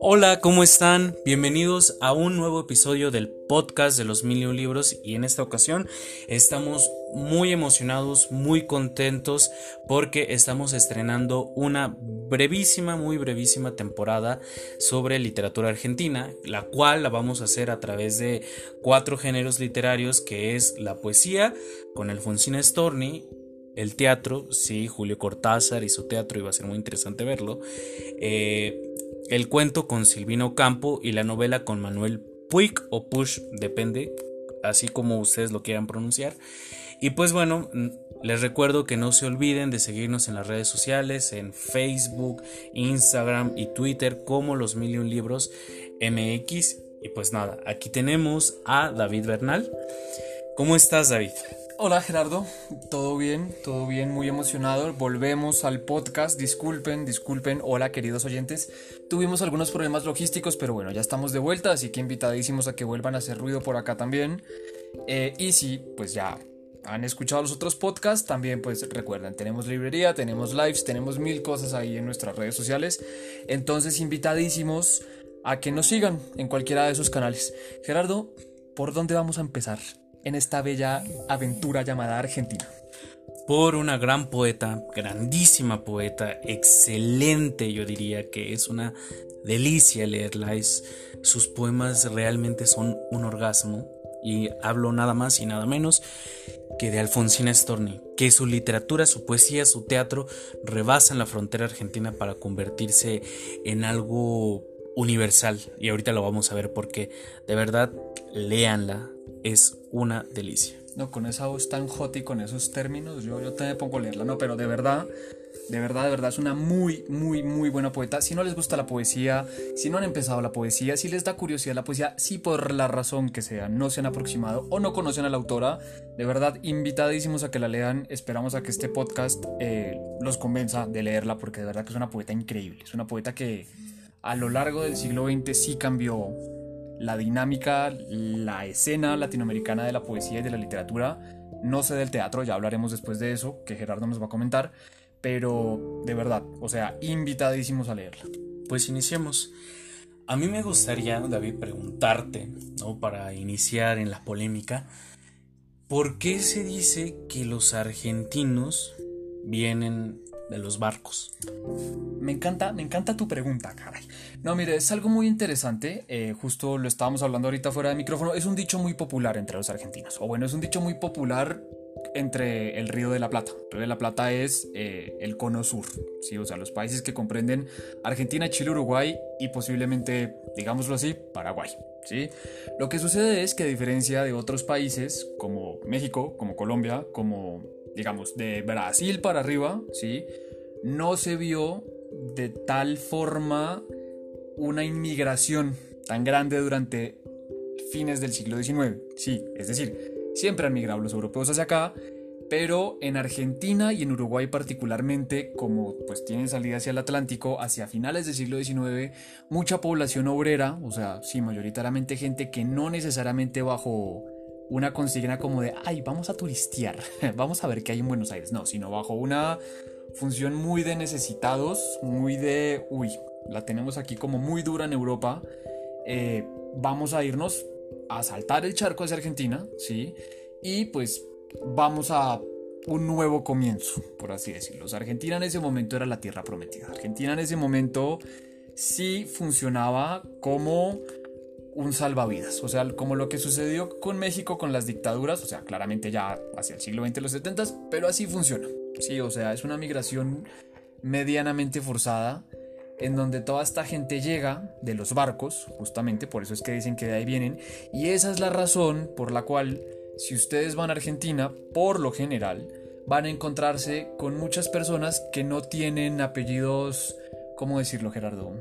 Hola, ¿cómo están? Bienvenidos a un nuevo episodio del podcast de los mil libros y en esta ocasión estamos muy emocionados, muy contentos porque estamos estrenando una brevísima, muy brevísima temporada sobre literatura argentina, la cual la vamos a hacer a través de cuatro géneros literarios que es la poesía con Alfonsina Storni, el teatro, sí, Julio Cortázar y su teatro, iba a ser muy interesante verlo. Eh, el cuento con Silvino Campo y la novela con Manuel Puig o Push, depende, así como ustedes lo quieran pronunciar. Y pues bueno, les recuerdo que no se olviden de seguirnos en las redes sociales, en Facebook, Instagram y Twitter como los Million Libros MX. Y pues nada, aquí tenemos a David Bernal. ¿Cómo estás, David? Hola Gerardo, todo bien, todo bien, muy emocionado. Volvemos al podcast, disculpen, disculpen. Hola queridos oyentes, tuvimos algunos problemas logísticos, pero bueno, ya estamos de vuelta, así que invitadísimos a que vuelvan a hacer ruido por acá también. Eh, y si, pues ya han escuchado los otros podcasts, también pues recuerden, tenemos librería, tenemos lives, tenemos mil cosas ahí en nuestras redes sociales. Entonces invitadísimos a que nos sigan en cualquiera de esos canales. Gerardo, ¿por dónde vamos a empezar? En esta bella aventura llamada Argentina. Por una gran poeta, grandísima poeta, excelente yo diría que es una delicia leerla, sus poemas realmente son un orgasmo. Y hablo nada más y nada menos que de Alfonsina Storni, que su literatura, su poesía, su teatro rebasan la frontera argentina para convertirse en algo universal. Y ahorita lo vamos a ver porque de verdad léanla, es una delicia. No, con esa voz tan hot y con esos términos, yo, yo te pongo a leerla, no, pero de verdad, de verdad, de verdad, es una muy, muy, muy buena poeta. Si no les gusta la poesía, si no han empezado la poesía, si les da curiosidad la poesía, si por la razón que sea no se han aproximado o no conocen a la autora, de verdad, invitadísimos a que la lean. Esperamos a que este podcast eh, los convenza de leerla, porque de verdad que es una poeta increíble. Es una poeta que a lo largo del siglo XX sí cambió la dinámica, la escena latinoamericana de la poesía y de la literatura. No sé del teatro, ya hablaremos después de eso, que Gerardo nos va a comentar, pero de verdad, o sea, invitadísimos a leerla. Pues iniciemos. A mí me gustaría, David, preguntarte, ¿no? Para iniciar en la polémica, ¿por qué se dice que los argentinos vienen de los barcos? Me encanta, me encanta tu pregunta, caray. No, mire, es algo muy interesante. Eh, justo lo estábamos hablando ahorita fuera de micrófono. Es un dicho muy popular entre los argentinos. O bueno, es un dicho muy popular entre el Río de la Plata. El Río de la Plata es eh, el cono sur, ¿sí? o sea, los países que comprenden Argentina, Chile, Uruguay y posiblemente, digámoslo así, Paraguay. ¿sí? Lo que sucede es que a diferencia de otros países como México, como Colombia, como digamos de Brasil para arriba, ¿sí? no se vio de tal forma una inmigración tan grande durante fines del siglo XIX. Sí, es decir, siempre han migrado los europeos hacia acá, pero en Argentina y en Uruguay particularmente, como pues tienen salida hacia el Atlántico, hacia finales del siglo XIX, mucha población obrera, o sea, sí, mayoritariamente gente que no necesariamente bajo una consigna como de, ay, vamos a turistear, vamos a ver qué hay en Buenos Aires, no, sino bajo una función muy de necesitados, muy de, uy, la tenemos aquí como muy dura en Europa, eh, vamos a irnos a saltar el charco hacia Argentina, ¿sí? Y pues vamos a un nuevo comienzo, por así decirlo. Argentina en ese momento era la tierra prometida. Argentina en ese momento sí funcionaba como un salvavidas, o sea, como lo que sucedió con México con las dictaduras, o sea, claramente ya hacia el siglo XX, los 70, pero así funciona. Sí, o sea, es una migración medianamente forzada en donde toda esta gente llega de los barcos, justamente por eso es que dicen que de ahí vienen, y esa es la razón por la cual si ustedes van a Argentina, por lo general, van a encontrarse con muchas personas que no tienen apellidos, ¿cómo decirlo Gerardo?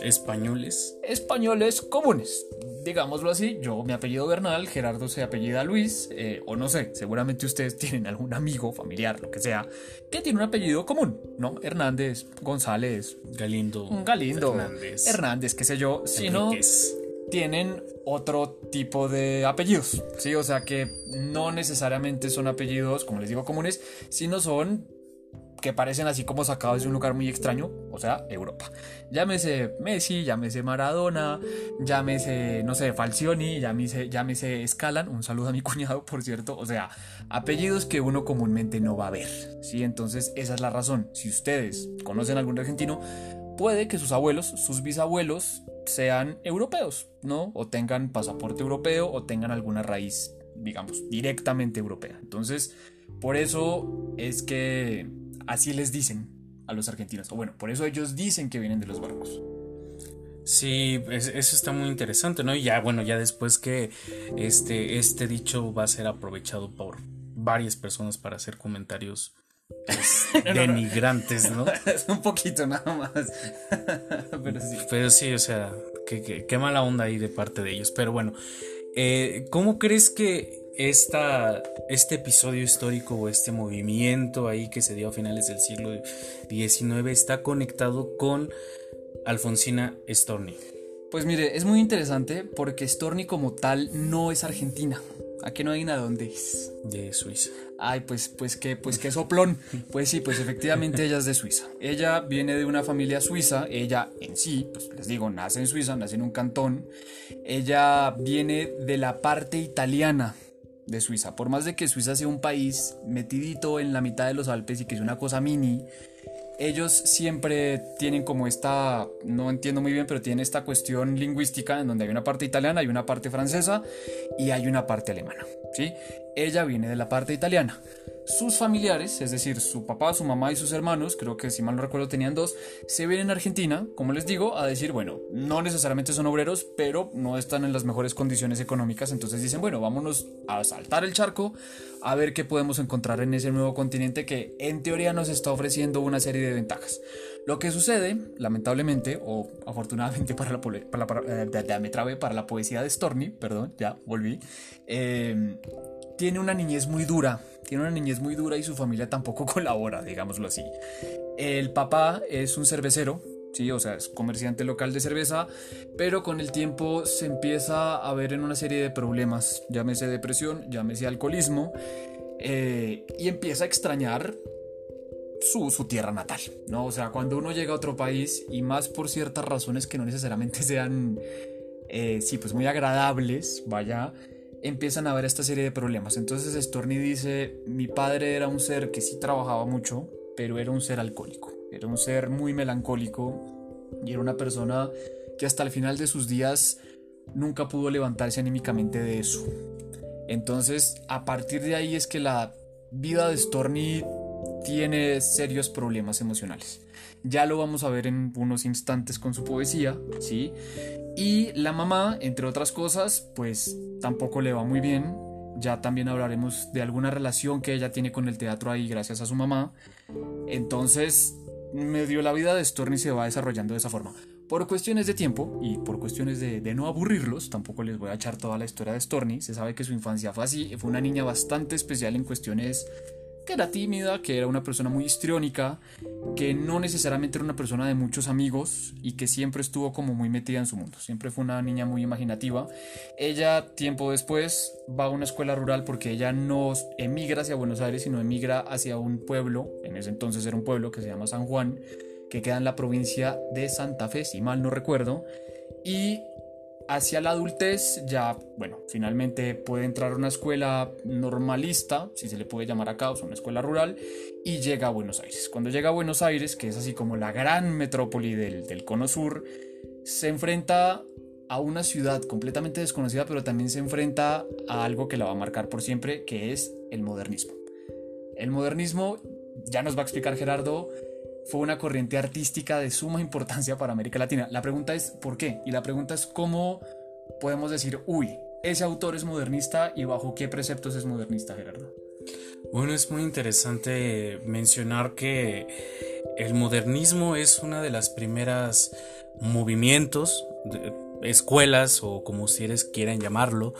Españoles. Españoles comunes, digámoslo así, yo mi apellido Bernal, Gerardo se apellida Luis, eh, o no sé, seguramente ustedes tienen algún amigo, familiar, lo que sea, que tiene un apellido común, ¿no? Hernández, González, Galindo, Galindo, Hernández, Hernández qué sé yo, si no, tienen otro tipo de apellidos, ¿sí? O sea que no necesariamente son apellidos, como les digo, comunes, sino son que parecen así como sacados de un lugar muy extraño, o sea, Europa. Llámese Messi, llámese Maradona, llámese, no sé, Falcioni, llámese, llámese Scalan, un saludo a mi cuñado, por cierto, o sea, apellidos que uno comúnmente no va a ver, ¿sí? Entonces, esa es la razón. Si ustedes conocen a algún argentino, puede que sus abuelos, sus bisabuelos sean europeos, ¿no? O tengan pasaporte europeo o tengan alguna raíz, digamos, directamente europea. Entonces, por eso es que así les dicen a los argentinos. O bueno, por eso ellos dicen que vienen de los barcos. Sí, eso está muy interesante, ¿no? Y ya, bueno, ya después que este, este dicho va a ser aprovechado por varias personas para hacer comentarios pues, denigrantes, ¿no? Es un poquito nada más. Pero sí. Pero sí, o sea, qué, mala onda ahí de parte de ellos. Pero bueno, eh, ¿cómo crees que esta, este episodio histórico o este movimiento ahí que se dio a finales del siglo XIX está conectado con Alfonsina Storni? Pues mire, es muy interesante porque Storni como tal no es argentina. ¿A qué no hay nada dónde es? De Suiza. Ay, pues, pues qué, pues qué soplón. Pues sí, pues efectivamente ella es de Suiza. Ella viene de una familia suiza. Ella en sí, pues les digo, nace en Suiza, nace en un cantón. Ella viene de la parte italiana de Suiza. Por más de que Suiza sea un país metidito en la mitad de los Alpes y que es una cosa mini, ellos siempre tienen como esta, no entiendo muy bien, pero tienen esta cuestión lingüística en donde hay una parte italiana, hay una parte francesa y hay una parte alemana. ¿sí? Ella viene de la parte italiana. Sus familiares, es decir, su papá, su mamá y sus hermanos, creo que si mal no recuerdo tenían dos, se vienen a Argentina, como les digo, a decir, bueno, no necesariamente son obreros, pero no están en las mejores condiciones económicas, entonces dicen, bueno, vámonos a saltar el charco, a ver qué podemos encontrar en ese nuevo continente que en teoría nos está ofreciendo una serie de ventajas. Lo que sucede, lamentablemente, o afortunadamente para la, para eh, para la poesía de Stormy, perdón, ya volví, eh, tiene una niñez muy dura, tiene una niñez muy dura y su familia tampoco colabora, digámoslo así. El papá es un cervecero, sí, o sea, es comerciante local de cerveza, pero con el tiempo se empieza a ver en una serie de problemas, llámese depresión, llámese alcoholismo, eh, y empieza a extrañar su, su, tierra natal, ¿no? O sea, cuando uno llega a otro país y más por ciertas razones que no necesariamente sean, eh, sí, pues muy agradables, vaya, empiezan a haber esta serie de problemas. Entonces Storni dice, mi padre era un ser que sí trabajaba mucho, pero era un ser alcohólico, era un ser muy melancólico y era una persona que hasta el final de sus días nunca pudo levantarse anímicamente de eso. Entonces, a partir de ahí es que la vida de Storni tiene serios problemas emocionales. Ya lo vamos a ver en unos instantes con su poesía, ¿sí? Y la mamá, entre otras cosas, pues tampoco le va muy bien. Ya también hablaremos de alguna relación que ella tiene con el teatro ahí gracias a su mamá. Entonces, medio la vida de Storni se va desarrollando de esa forma. Por cuestiones de tiempo y por cuestiones de, de, no aburrirlos, tampoco les voy a echar toda la historia de Storni. Se sabe que su infancia fue así, fue una niña bastante especial en cuestiones que era tímida, que era una persona muy histriónica, que no necesariamente era una persona de muchos amigos y que siempre estuvo como muy metida en su mundo. Siempre fue una niña muy imaginativa. Ella, tiempo después, va a una escuela rural porque ella no emigra hacia Buenos Aires, sino emigra hacia un pueblo, en ese entonces era un pueblo que se llama San Juan, que queda en la provincia de Santa Fe, si mal no recuerdo. Y hacia la adultez ya, bueno, finalmente puede entrar a una escuela normalista, si se le puede llamar acá, o sea, una escuela rural, y llega a Buenos Aires. Cuando llega a Buenos Aires, que es así como la gran metrópoli del, del cono sur, se enfrenta a una ciudad completamente desconocida, pero también se enfrenta a algo que la va a marcar por siempre, que es el modernismo. El modernismo, ya nos va a explicar Gerardo, fue una corriente artística de suma importancia para América Latina. La pregunta es ¿por qué? Y la pregunta es cómo podemos decir, uy, ese autor es modernista y bajo qué preceptos es modernista, Gerardo. Bueno, es muy interesante mencionar que el modernismo es una de las primeras movimientos, escuelas o como ustedes quieran llamarlo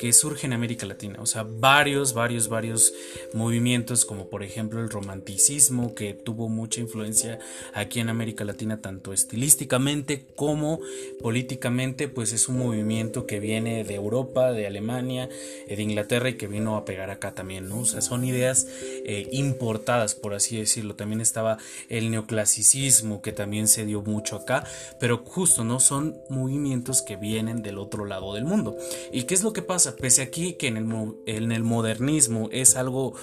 que surge en América Latina. O sea, varios, varios, varios movimientos, como por ejemplo el romanticismo, que tuvo mucha influencia aquí en América Latina, tanto estilísticamente como políticamente, pues es un movimiento que viene de Europa, de Alemania, eh, de Inglaterra y que vino a pegar acá también, ¿no? O sea, son ideas eh, importadas, por así decirlo. También estaba el neoclasicismo, que también se dio mucho acá, pero justo, ¿no? Son movimientos que vienen del otro lado del mundo. ¿Y qué es lo que pasa? pese aquí que en el, en el modernismo es algo,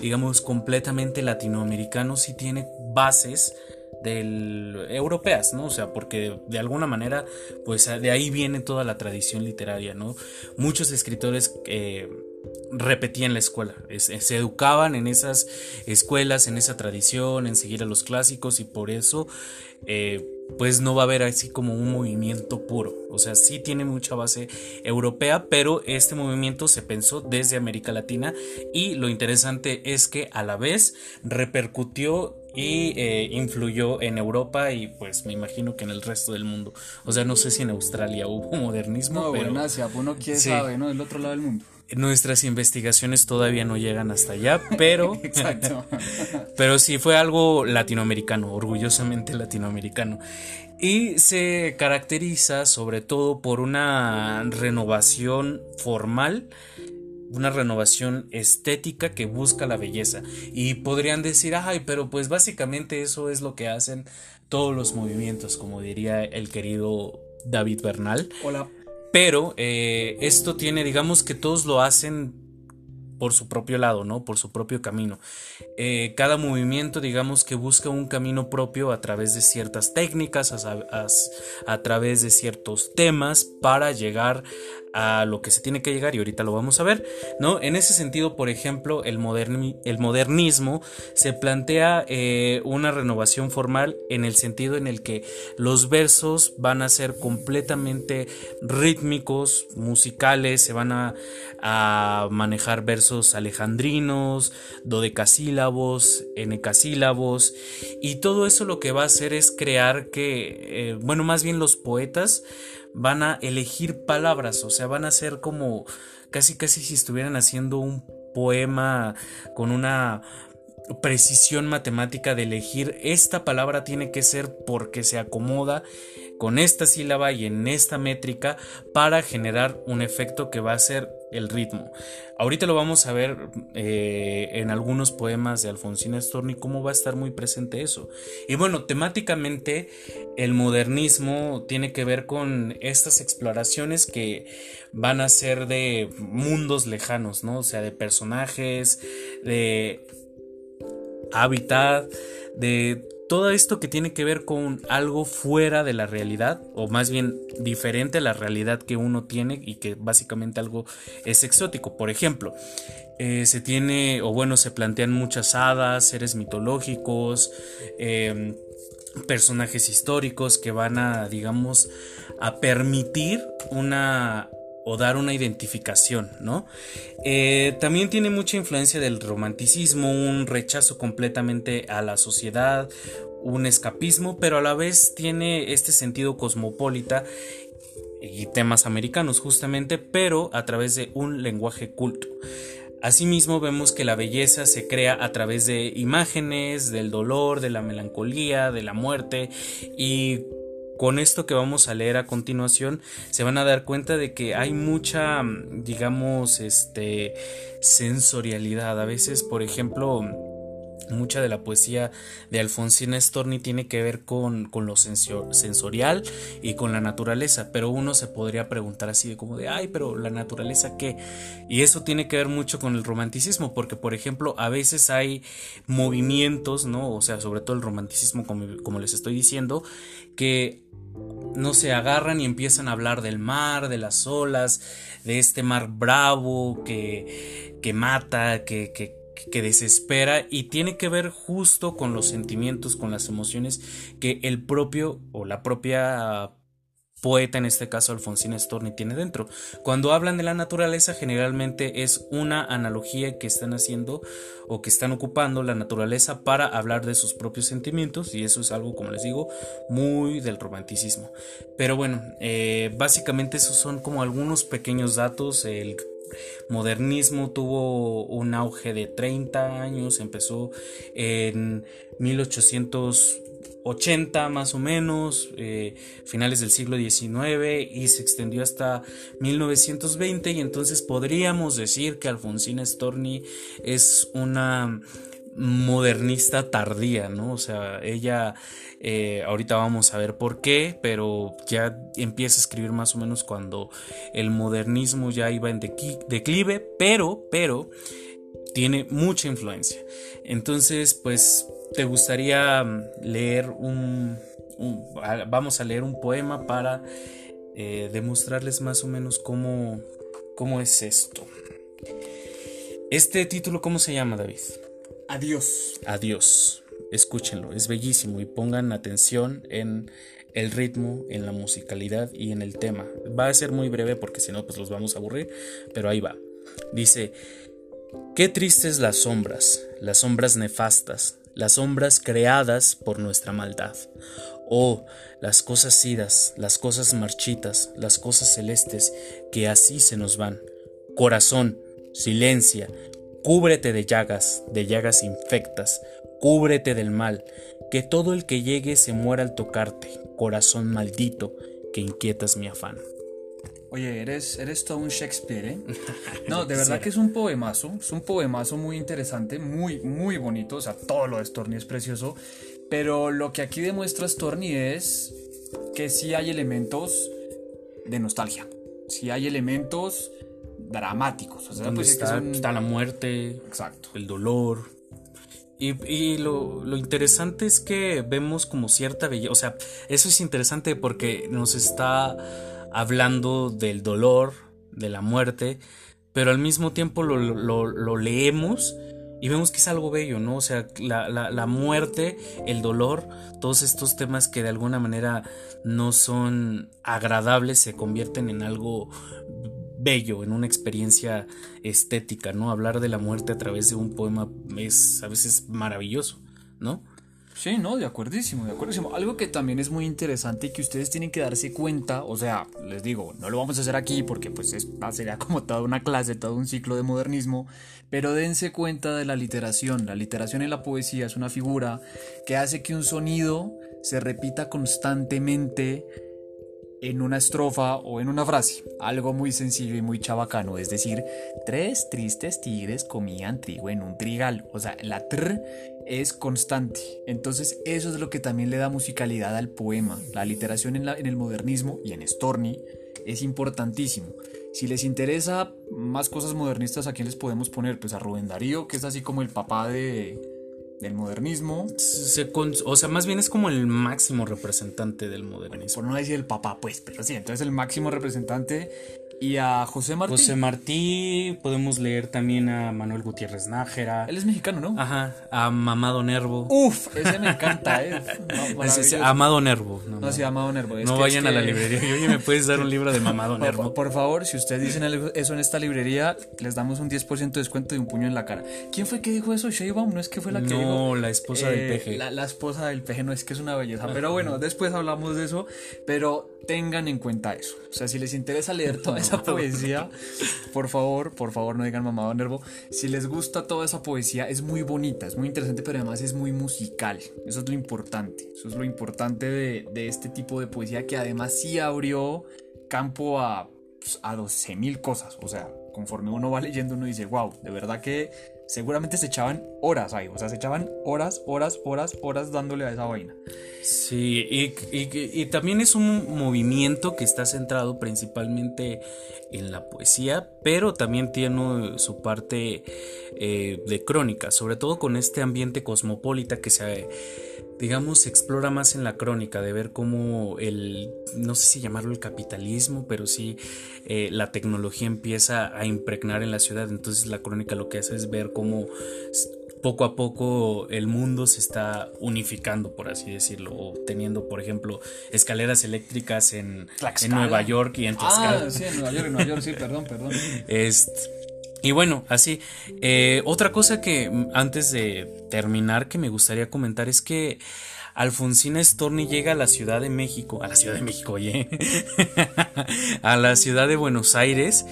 digamos, completamente latinoamericano, sí tiene bases del europeas, ¿no? O sea, porque de alguna manera, pues de ahí viene toda la tradición literaria, ¿no? Muchos escritores eh, repetían la escuela, se educaban en esas escuelas, en esa tradición, en seguir a los clásicos y por eso eh, pues no va a haber así como un movimiento puro. O sea, sí tiene mucha base europea, pero este movimiento se pensó desde América Latina y lo interesante es que a la vez repercutió y eh, influyó en Europa y pues me imagino que en el resto del mundo. O sea, no sé si en Australia hubo modernismo. No, pero en Asia, uno quién sabe, ¿no? Del otro lado del mundo. Nuestras investigaciones todavía no llegan hasta allá, pero. Exacto. pero sí fue algo latinoamericano, orgullosamente latinoamericano. Y se caracteriza sobre todo por una renovación formal una renovación estética que busca la belleza. Y podrían decir, ay, pero pues básicamente eso es lo que hacen todos los movimientos, como diría el querido David Bernal. Hola. Pero eh, esto tiene, digamos que todos lo hacen por su propio lado, ¿no? Por su propio camino. Eh, cada movimiento, digamos que busca un camino propio a través de ciertas técnicas, a, través de ciertos temas para llegar a lo que se tiene que llegar y ahorita lo vamos a ver, ¿no? En ese sentido, por ejemplo, el, modernismo se plantea eh, una renovación formal en el sentido en el que los versos van a ser completamente rítmicos, musicales, se van a, manejar versos alejandrinos, dodecasílabos, enecasílabos y todo eso lo que va a hacer es crear que, eh, bueno, más bien los poetas van a elegir palabras, o sea, van a ser como casi casi si estuvieran haciendo un poema con una precisión matemática de elegir esta palabra tiene que ser porque se acomoda con esta sílaba y en esta métrica para generar un efecto que va a ser el ritmo. Ahorita lo vamos a ver eh, en algunos poemas de Alfonsina Storni cómo va a estar muy presente eso. Y bueno, temáticamente el modernismo tiene que ver con estas exploraciones que van a ser de mundos lejanos, ¿no? O sea, de personajes, de hábitat, de todo esto que tiene que ver con algo fuera de la realidad, o más bien diferente a la realidad que uno tiene y que básicamente algo es exótico. Por ejemplo, eh, se tiene, o bueno, se plantean muchas hadas, seres mitológicos, em, personajes históricos que van a, digamos, a permitir una o dar una identificación, ¿no? Eh, también tiene mucha influencia del romanticismo, un rechazo completamente a la sociedad, un escapismo, pero a la vez tiene este sentido cosmopolita y temas americanos justamente, pero a través de un lenguaje culto. Asimismo vemos que la belleza se crea a través de imágenes, del dolor, de la melancolía, de la muerte y con esto que vamos a leer a continuación se van a dar cuenta de que hay mucha digamos este sensorialidad. A veces por ejemplo mucha de la poesía de Alfonsina Storni tiene que ver con, lo sensorial y con la naturaleza, pero uno se podría preguntar así de como de, ay, pero la naturaleza qué? Y eso tiene que ver mucho con el romanticismo, porque por ejemplo a veces hay movimientos, ¿no? O sea, sobre todo el romanticismo, como, como les estoy diciendo, que no se agarran y empiezan a hablar del mar, de las olas, de este mar bravo que, que mata, que, que que desespera y tiene que ver justo con los sentimientos, con las emociones que el propio o la propia poeta, en este caso Alfonsín Storni, tiene dentro. Cuando hablan de la naturaleza, generalmente es una analogía que están haciendo o que están ocupando la naturaleza para hablar de sus propios sentimientos, y eso es algo, como les digo, muy del romanticismo. Pero bueno, eh, básicamente esos son como algunos pequeños datos. El modernismo tuvo un auge de 30 años, empezó en 1880 más o menos, eh, finales del siglo XIX y se extendió hasta 1920 y entonces podríamos decir que Alfonsina Storni es una modernista tardía, ¿no? O sea, ella, eh, ahorita vamos a ver por qué, pero ya empieza a escribir más o menos cuando el modernismo ya iba en declive, pero, pero, tiene mucha influencia. Entonces, pues, te gustaría leer un, vamos a leer un poema para eh, demostrarles más o menos cómo, cómo es esto. Este título, ¿cómo se llama, David? Adiós. Adiós. Escúchenlo, es bellísimo y pongan atención en el ritmo, en la musicalidad y en el tema. Va a ser muy breve porque si no, pues los vamos a aburrir, pero ahí va. Dice, qué tristes las sombras, las sombras nefastas, las sombras creadas por nuestra maldad. Oh, las cosas idas, las cosas marchitas, las cosas celestes, que así se nos van. Corazón, silencia, Cúbrete de llagas, de llagas infectas, cúbrete del mal, que todo el que llegue se muera al tocarte, corazón maldito, que inquietas mi afán. Oye, eres, eres todo un Shakespeare, ¿eh? No, de verdad que es un poemazo, es un poemazo muy interesante, muy, muy bonito, o sea, todo lo de Storni es precioso, pero lo que aquí demuestra Storni es que sí hay elementos de nostalgia, sí hay elementos dramáticos. O sea, pues, está, la muerte, Exacto. el dolor. Y, lo, lo, interesante es que vemos como cierta belleza. O sea, eso es interesante porque nos está hablando del dolor, de la muerte, pero al mismo tiempo lo, lo, lo leemos y vemos que es algo bello, ¿no? O sea, la, la, la, muerte, el dolor, todos estos temas que de alguna manera no son agradables se convierten en algo bello, en una experiencia estética, ¿no? Hablar de la muerte a través de un poema es a veces maravilloso, ¿no? Sí, no, de acuerdísimo, de acuerdísimo. Algo que también es muy interesante y que ustedes tienen que darse cuenta, o sea, les digo, no lo vamos a hacer aquí porque pues es, sería como toda una clase, todo un ciclo de modernismo, pero dense cuenta de la literación. La literación en la poesía es una figura que hace que un sonido se repita constantemente en una estrofa o en una frase. Algo muy sencillo y muy chabacano, es decir, tres tristes tigres comían trigo en un trigal. O sea, la tr es constante. Entonces eso es lo que también le da musicalidad al poema. La literación en, en el modernismo y en Storni es importantísimo. Si les interesa más cosas modernistas, ¿a quién les podemos poner? Pues a Rubén Darío, que es así como el papá de, del modernismo. o sea, más bien es como el máximo representante del modernismo. Por no decir el papá, pues, pero sí, entonces el máximo representante y a José Martí. José Martí, podemos leer también a Manuel Gutiérrez Nájera. Él es mexicano, ¿no? Ajá, a Mamado Nervo. Uf, ese me encanta, ¿eh? Amado Nervo. No, sí, Amado Nervo. no vayan a la librería. Oye, ¿me puedes dar un libro de Mamado Nervo? Por, favor, si ustedes dicen eso en esta librería, les damos un 10% de descuento y un puño en la cara. ¿Quién fue que dijo eso? Sheinbaum, ¿no es que fue la que dijo? No, la esposa del eh, peje. La, la, esposa del peje no es que es una belleza. Pero bueno, después hablamos de eso. Pero tengan en cuenta eso. O sea, si les interesa leer toda esa poesía, por favor, por favor no digan mamado nervo. Si les gusta toda esa poesía, es muy bonita, es muy interesante, pero además es muy musical. Eso es lo importante. Eso es lo importante de, de este tipo de poesía que además sí abrió campo a, pues, a 12 mil cosas. O sea, conforme uno va leyendo, uno dice, wow, de verdad que seguramente se echaban horas ahí, o sea, se echaban horas, horas, horas, horas dándole a esa vaina. Sí, y, también es un movimiento que está centrado principalmente en la poesía, pero también tiene su parte eh, de crónica, sobre todo con este ambiente cosmopolita que se digamos, explora más en la crónica, de ver cómo el, no sé si llamarlo el capitalismo, pero sí eh, la tecnología empieza a impregnar en la ciudad. Entonces la crónica lo que hace es ver cómo poco a poco el mundo se está unificando, por así decirlo, o teniendo, por ejemplo, escaleras eléctricas en, en Nueva York y en Tlaxcala. Ah, sí, en Nueva York, en Nueva York, sí, perdón, perdón. Este, y bueno, así. Eh, otra cosa que mm, antes de terminar que me gustaría comentar es que Alfonsina Storni llega a la Ciudad de México, a la Ciudad de México, oye, a la Ciudad de Buenos Aires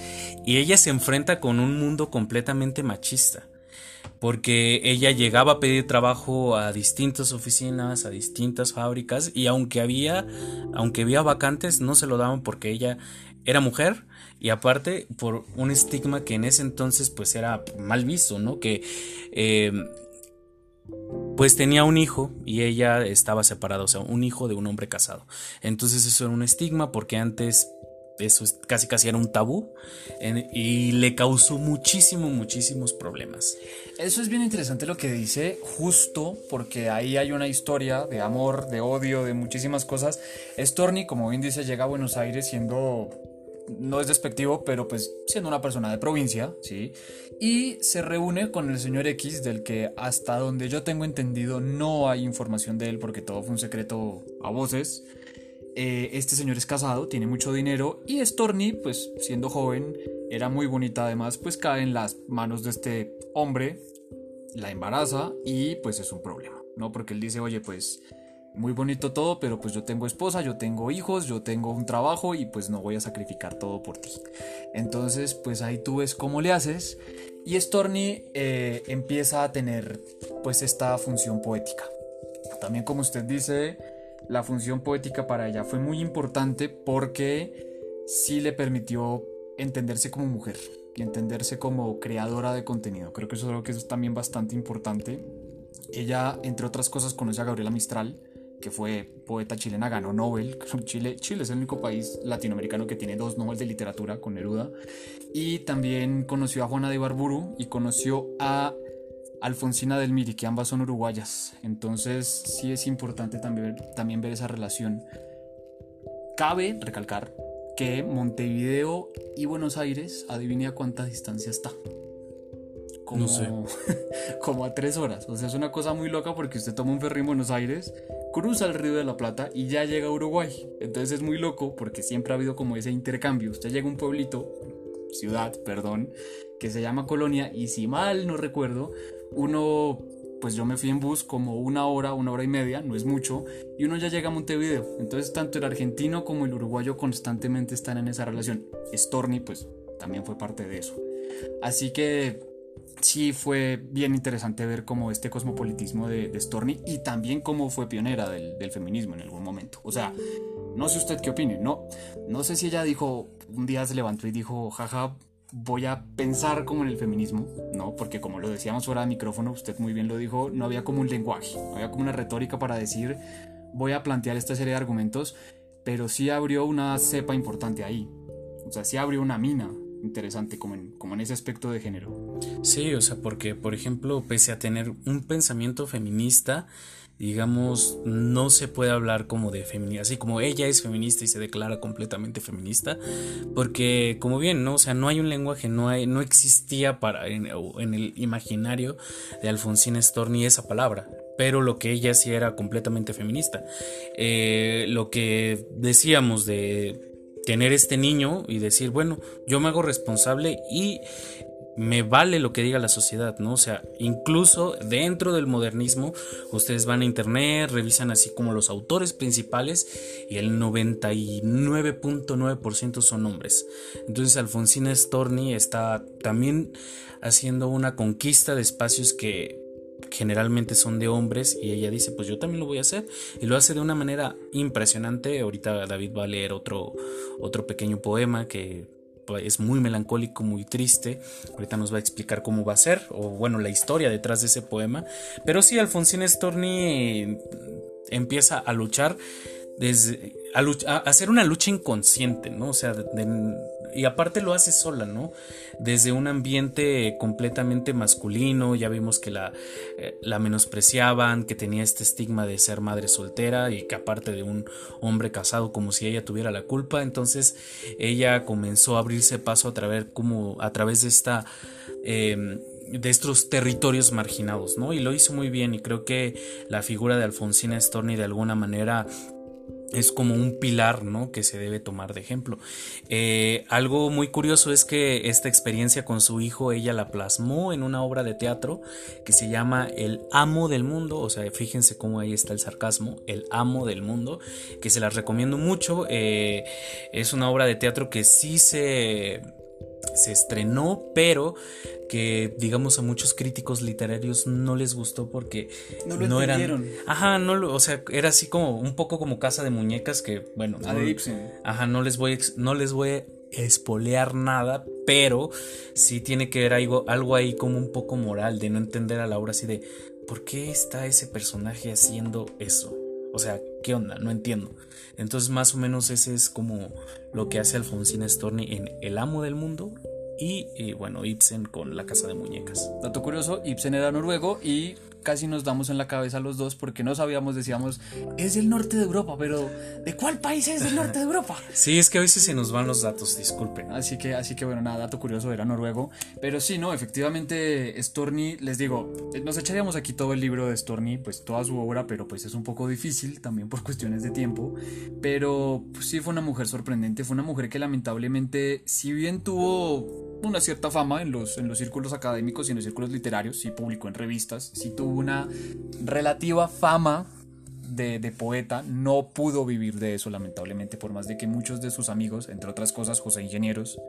y ella se enfrenta con un mundo completamente machista porque ella llegaba a pedir trabajo a distintas oficinas, a distintas fábricas y aunque había aunque había vacantes no se lo daban porque ella era mujer y aparte por un estigma que en ese entonces pues era mal visto, ¿no? Que eh, pues tenía un hijo y ella estaba separada, o sea, un hijo de un hombre casado. Entonces eso era un estigma porque antes eso casi casi era un tabú y le causó muchísimo, muchísimos problemas. Eso es bien interesante lo que dice, justo porque ahí hay una historia de amor, de odio, de muchísimas cosas. Storni, como bien dice, llega a Buenos Aires siendo no es despectivo, pero pues siendo una persona de provincia, ¿sí? Y se reúne con el señor X, del que hasta donde yo tengo entendido no hay información de él porque todo fue un secreto a voces. Eh, este señor es casado, tiene mucho dinero y Storni, pues siendo joven, era muy bonita además, pues cae en las manos de este hombre, la embaraza y pues es un problema, ¿no? Porque él dice, oye, pues muy bonito todo, pero pues yo tengo esposa, yo tengo hijos, yo tengo un trabajo y pues no voy a sacrificar todo por ti. Entonces, pues ahí tú ves cómo le haces y Storni eh, empieza a tener pues esta función poética. También como usted dice, la función poética para ella fue muy importante porque sí le permitió entenderse como mujer y entenderse como creadora de contenido. Creo que eso es algo que es también bastante importante. Ella, entre otras cosas, conoce a Gabriela Mistral, que fue poeta chilena, ganó Nobel. Chile, Chile es el único país latinoamericano que tiene dos Nobel de literatura con Neruda. Y también conoció a Juana de Barburu y conoció a Alfonsina del Miri, que ambas son uruguayas. Entonces sí es importante también, también ver esa relación. Cabe recalcar que Montevideo y Buenos Aires, adivine a cuánta distancia está. Como, no sé. como a tres horas. O sea, es una cosa muy loca porque usted toma un ferry en Buenos Aires cruza el río de la Plata y ya llega a Uruguay. Entonces es muy loco porque siempre ha habido como ese intercambio. Usted llega a un pueblito, ciudad, perdón, que se llama Colonia y si mal no recuerdo, uno, pues yo me fui en bus como una hora, una hora y media, no es mucho, y uno ya llega a Montevideo. Entonces tanto el argentino como el uruguayo constantemente están en esa relación. Storni pues también fue parte de eso. Así que sí fue bien interesante ver cómo este cosmopolitismo de, Storni y también cómo fue pionera del, feminismo en algún momento. O sea, no sé usted qué opine, no, no sé si ella dijo, un día se levantó y dijo, jaja, voy a pensar como en el feminismo, ¿no? Porque como lo decíamos fuera de micrófono, usted muy bien lo dijo, no había como un lenguaje, no había como una retórica para decir, voy a plantear esta serie de argumentos, pero sí abrió una cepa importante ahí. O sea, sí abrió una mina interesante como en, como en ese aspecto de género. Sí, o sea, porque, por ejemplo, pese a tener un pensamiento feminista, digamos, no se puede hablar como de feminista, así como ella es feminista y se declara completamente feminista, porque como bien, ¿no? O sea, no hay un lenguaje, no hay, no existía para en, el imaginario de Alfonsina Storni esa palabra, pero lo que ella sí era completamente feminista. Eh, lo que decíamos de tener este niño y decir, bueno, yo me hago responsable y me vale lo que diga la sociedad, ¿no? O sea, incluso dentro del modernismo, ustedes van a internet, revisan así como los autores principales y el 99.9% son hombres. Entonces Alfonsina Storni está también haciendo una conquista de espacios que generalmente son de hombres y ella dice pues yo también lo voy a hacer y lo hace de una manera impresionante. Ahorita David va a leer otro otro pequeño poema que es muy melancólico muy triste. Ahorita nos va a explicar cómo va a ser o bueno la historia detrás de ese poema. Pero sí Alfonsín Storni empieza a luchar desde a, hacer una lucha inconsciente, ¿no? O sea, y aparte lo hace sola, ¿no? Desde un ambiente completamente masculino, ya vimos que la, eh, la menospreciaban, que tenía este estigma de ser madre soltera y que aparte de un hombre casado como si ella tuviera la culpa, entonces ella comenzó a abrirse paso a través, como, a través de esta... Em, de estos territorios marginados, ¿no? Y lo hizo muy bien y creo que la figura de Alfonsina Storni de alguna manera es como un pilar ¿no? que se debe tomar de ejemplo. Eh, algo muy curioso es que esta experiencia con su hijo ella la plasmó en una obra de teatro que se llama El amo del mundo, o sea, fíjense cómo ahí está el sarcasmo, El amo del mundo, que se las recomiendo mucho. Eh, es una obra de teatro que sí se se estrenó, pero que digamos a muchos críticos literarios no les gustó porque no, lo eran ajá no o sea era así como un poco como casa de muñecas que bueno no, ajá no les voy no les voy a espolear nada pero sí tiene que ver algo algo ahí como un poco moral de no entender a la obra así de por qué está ese personaje haciendo eso o sea qué onda no entiendo entonces más o menos ese es como lo que hace Alfonsina Storni en El amo del mundo y, bueno, Ibsen con La Casa de Muñecas. Dato curioso, Ibsen era noruego y casi nos damos en la cabeza los dos porque no sabíamos, decíamos, es del norte de Europa, pero ¿de cuál país es del norte de Europa? Sí, es que a veces se nos van los datos, disculpen. Así que, así que bueno, nada, dato curioso, era noruego. Pero sí, no, efectivamente, Storni, les digo, nos echaríamos aquí todo el libro de Storni, pues toda su obra, pero pues es un poco difícil también por cuestiones de tiempo. Pero pues, sí fue una mujer sorprendente, fue una mujer que lamentablemente, si bien tuvo una cierta fama en los, en los círculos académicos y en los círculos literarios, sí publicó en revistas, sí tuvo una relativa fama de, de, poeta, no pudo vivir de eso lamentablemente, por más de que muchos de sus amigos, entre otras cosas José Ingenieros,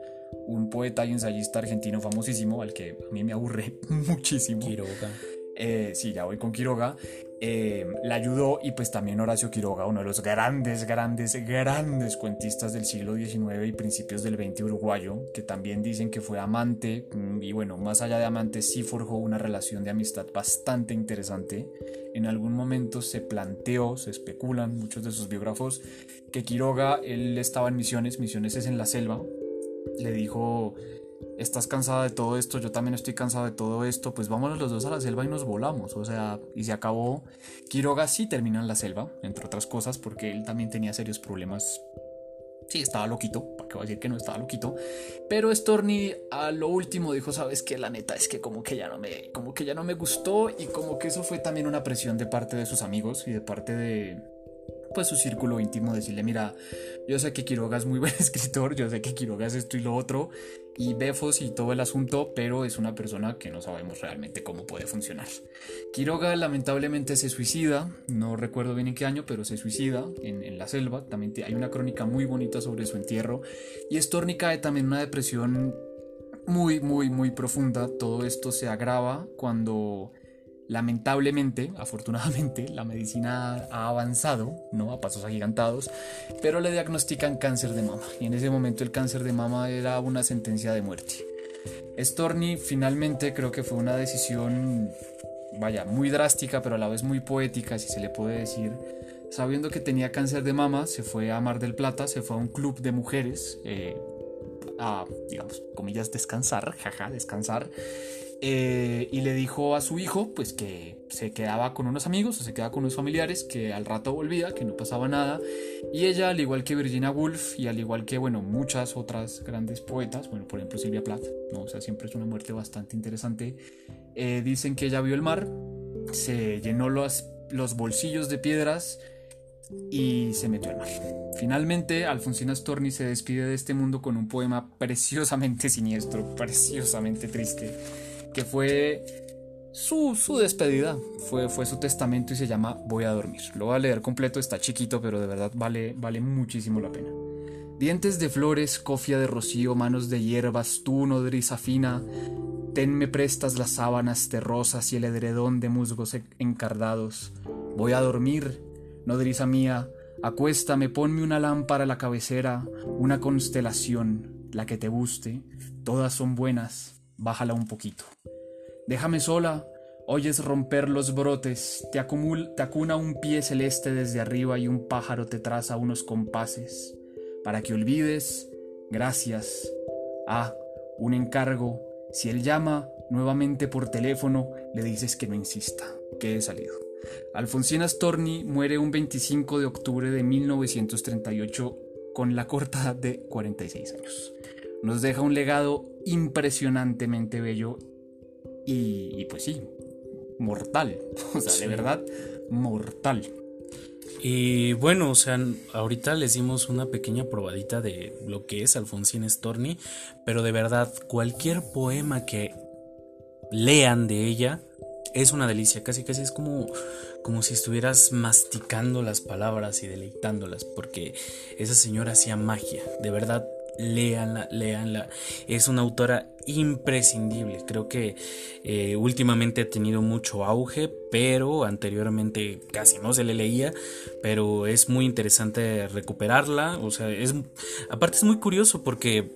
un poeta y ensayista argentino famosísimo, al que a mí me aburre muchísimo. Quiroga. Eh, sí, ya voy con Quiroga. Eh, la ayudó y pues también Horacio Quiroga, uno de los grandes, grandes, grandes cuentistas del siglo XIX y principios del XX uruguayo, que también dicen que fue amante mm, y bueno, más allá de amante sí forjó una relación de amistad bastante interesante. En algún momento se planteó, se especulan muchos de sus biógrafos, que Quiroga, él estaba en Misiones, Misiones es en la selva, le dijo estás cansada de todo esto, yo también estoy cansado de todo esto, pues vámonos los dos a la selva y nos volamos. O sea, y se acabó. Quiroga sí terminó en la selva, entre otras cosas, porque él también tenía serios problemas. Sí, estaba loquito, para qué voy a decir que no estaba loquito. Pero Storni a lo último dijo, sabes que la neta es que como que ya no me, como que ya no me gustó y como que eso fue también una presión de parte de sus amigos y de parte de, pues su círculo íntimo, decirle, mira, yo sé que Quiroga es muy buen escritor, yo sé que Quiroga es esto y lo otro, y Befos y todo el asunto, pero es una persona que no sabemos realmente cómo puede funcionar. Quiroga lamentablemente se suicida, no recuerdo bien en qué año, pero se suicida en, la selva, también hay una crónica muy bonita sobre su entierro, y Storni cae también una depresión muy, muy, muy profunda, todo esto se agrava cuando Lamentablemente, afortunadamente, la medicina ha avanzado, ¿no? A pasos agigantados, pero le diagnostican cáncer de mama. Y en ese momento el cáncer de mama era una sentencia de muerte. Storni finalmente creo que fue una decisión, vaya, muy drástica, pero a la vez muy poética, si se le puede decir. Sabiendo que tenía cáncer de mama, se fue a Mar del Plata, se fue a un club de mujeres, eh, a, digamos, comillas, descansar, jaja, descansar. Eh, y le dijo a su hijo pues que se quedaba con unos amigos o se quedaba con unos familiares, que al rato volvía, que no pasaba nada. Y ella, al igual que Virginia Woolf y al igual que bueno, muchas otras grandes poetas, bueno, por ejemplo Silvia Plath, ¿no? o sea, siempre es una muerte bastante interesante, eh, dicen que ella vio el mar, se llenó los, los bolsillos de piedras y se metió al mar. Finalmente, Alfonsina Storni se despide de este mundo con un poema preciosamente siniestro, preciosamente triste que fue su, su despedida, fue, fue su testamento y se llama Voy a dormir. Lo voy a leer completo, está chiquito, pero de verdad vale, vale muchísimo la pena. Dientes de flores, cofia de rocío, manos de hierbas, tú, nodriza fina, tenme prestas las sábanas terrosas y el edredón de musgos encardados. Voy a dormir, nodriza mía, acuéstame, ponme una lámpara a la cabecera, una constelación, la que te guste, todas son buenas bájala un poquito. Déjame sola, oyes romper los brotes, te, acuna un pie celeste desde arriba y un pájaro te traza unos compases. Para que olvides, gracias. Ah, un encargo. Si él llama nuevamente por teléfono, le dices que no insista, que he salido. Alfonsina Storni muere un 25 de octubre de 1938 con la corta edad de 46 años nos deja un legado impresionantemente bello y, pues sí, mortal. O sea, de verdad, mortal. Y bueno, o sea, ahorita les dimos una pequeña probadita de lo que es Alfonsín Storni, pero de verdad, cualquier poema que lean de ella es una delicia, casi casi es como como si estuvieras masticando las palabras y deleitándolas, porque esa señora hacía magia, de verdad, léanla, léanla, es una autora imprescindible, creo que eh, últimamente ha tenido mucho auge, pero anteriormente casi no se le leía, pero es muy interesante recuperarla, o sea, es, aparte es muy curioso porque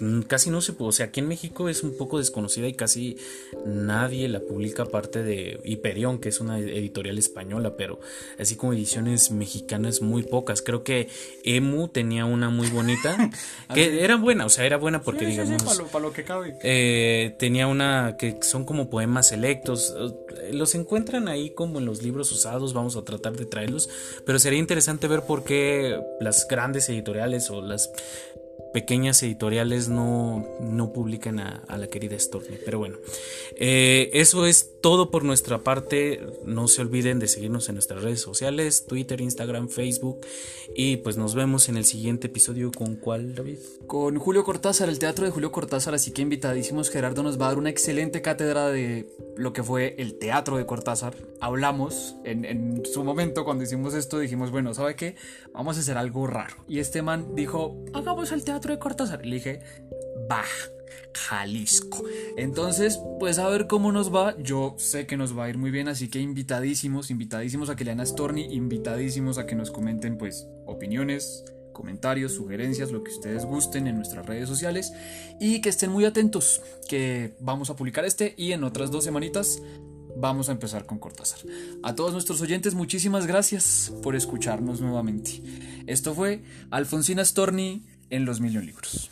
Mm, casi no se puede, o sea, aquí en México es un poco desconocida y casi nadie la publica aparte de Hiperión, que es una editorial española, pero así como ediciones mexicanas muy pocas. Creo que Emu tenía una muy bonita, que era buena, o sea, era buena porque digamos... para, lo, que cabe. Eh, tenía una que son como poemas selectos, los encuentran ahí como en los libros usados, vamos a tratar de traerlos, pero sería interesante ver por qué las grandes editoriales o las pequeñas editoriales no, no publican a, la querida Stormy. Pero bueno, eh, eso es todo por nuestra parte. No se olviden de seguirnos en nuestras redes sociales, Twitter, Instagram, Facebook. Y pues nos vemos en el siguiente episodio con cuál, David. Con Julio Cortázar, el teatro de Julio Cortázar. Así que invitadísimos, Gerardo nos va a dar una excelente cátedra de lo que fue el teatro de Cortázar. Hablamos en, en su momento cuando hicimos esto, dijimos, bueno, ¿sabe qué? Vamos a hacer algo raro. Y este man dijo, hagamos el teatro de Cortázar. Le dije, bah. Jalisco. Entonces, pues a ver cómo nos va. Yo sé que nos va a ir muy bien, así que invitadísimos, invitadísimos a que lean a Storny, invitadísimos a que nos comenten pues opiniones, comentarios, sugerencias, lo que ustedes gusten en nuestras redes sociales y que estén muy atentos, que vamos a publicar este y en otras dos semanitas vamos a empezar con Cortázar. A todos nuestros oyentes, muchísimas gracias por escucharnos nuevamente. Esto fue Alfonsina Storni en los Million Libros.